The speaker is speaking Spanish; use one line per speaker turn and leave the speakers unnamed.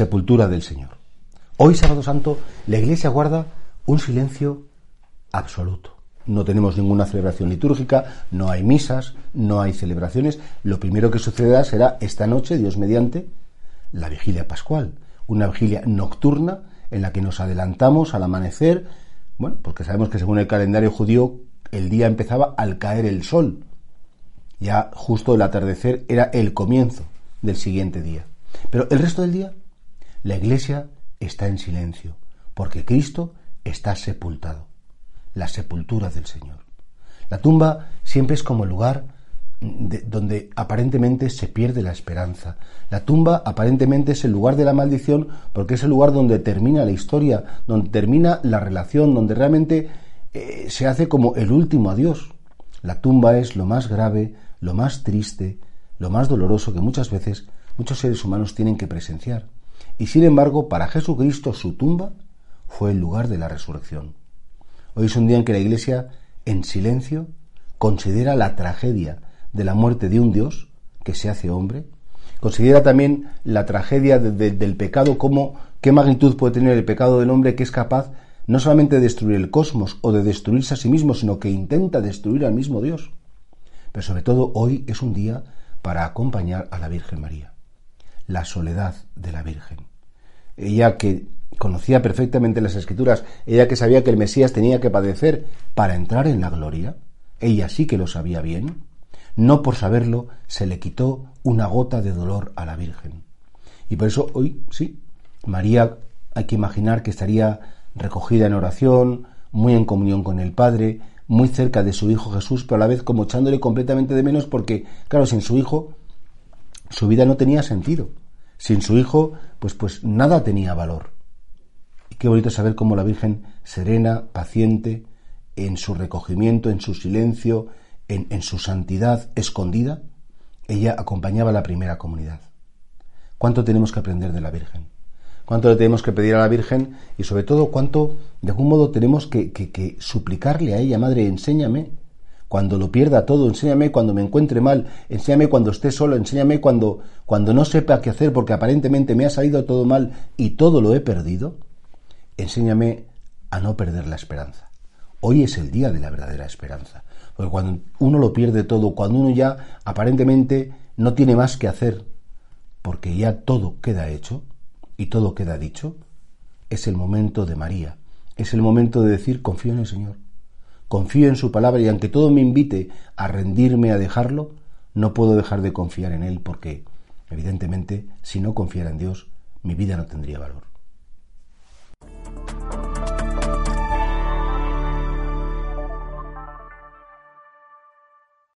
sepultura del Señor. Hoy, sábado santo, la Iglesia guarda un silencio absoluto. No tenemos ninguna celebración litúrgica, no hay misas, no hay celebraciones. Lo primero que sucederá será esta noche, Dios mediante, la vigilia pascual, una vigilia nocturna en la que nos adelantamos al amanecer, bueno, porque sabemos que según el calendario judío el día empezaba al caer el sol. Ya justo el atardecer era el comienzo del siguiente día. Pero el resto del día, la iglesia está en silencio, porque Cristo está sepultado, la sepultura del Señor. La tumba siempre es como el lugar donde aparentemente se pierde la esperanza. La tumba aparentemente es el lugar de la maldición porque es el lugar donde termina la historia, donde termina la relación, donde realmente eh, se hace como el último adiós. La tumba es lo más grave, lo más triste, lo más doloroso que muchas veces muchos seres humanos tienen que presenciar. Y sin embargo, para Jesucristo su tumba fue el lugar de la resurrección. Hoy es un día en que la Iglesia, en silencio, considera la tragedia de la muerte de un Dios que se hace hombre, considera también la tragedia del pecado, como qué magnitud puede tener el pecado del hombre que es capaz no solamente de destruir el cosmos o de destruirse a sí mismo, sino que intenta destruir al mismo Dios. Pero sobre todo hoy es un día para acompañar a la Virgen María, la soledad de la Virgen. Ella que conocía perfectamente las escrituras, ella que sabía que el Mesías tenía que padecer para entrar en la gloria, ella sí que lo sabía bien, no por saberlo se le quitó una gota de dolor a la Virgen. Y por eso hoy, sí, María hay que imaginar que estaría recogida en oración, muy en comunión con el Padre, muy cerca de su Hijo Jesús, pero a la vez como echándole completamente de menos porque, claro, sin su Hijo su vida no tenía sentido. Sin su Hijo, pues, pues nada tenía valor. Y qué bonito saber cómo la Virgen serena, paciente, en su recogimiento, en su silencio, en, en su santidad escondida, ella acompañaba a la primera comunidad. ¿Cuánto tenemos que aprender de la Virgen? cuánto le tenemos que pedir a la Virgen y sobre todo cuánto de algún modo tenemos que, suplicarle a ella, Madre, enséñame cuando lo pierda todo, enséñame cuando me encuentre mal, enséñame cuando esté solo, enséñame cuando, cuando no sepa qué hacer porque aparentemente me ha salido todo mal y todo lo he perdido, enséñame a no perder la esperanza. Hoy es el día de la verdadera esperanza. Porque cuando uno lo pierde todo, cuando uno ya aparentemente no tiene más que hacer, porque ya todo queda hecho, y todo queda dicho, es el momento de María, es el momento de decir confío en el Señor, confío en su palabra y aunque todo me invite a rendirme a dejarlo, no puedo dejar de confiar en Él porque, evidentemente, si no confiara en Dios, mi vida no tendría valor.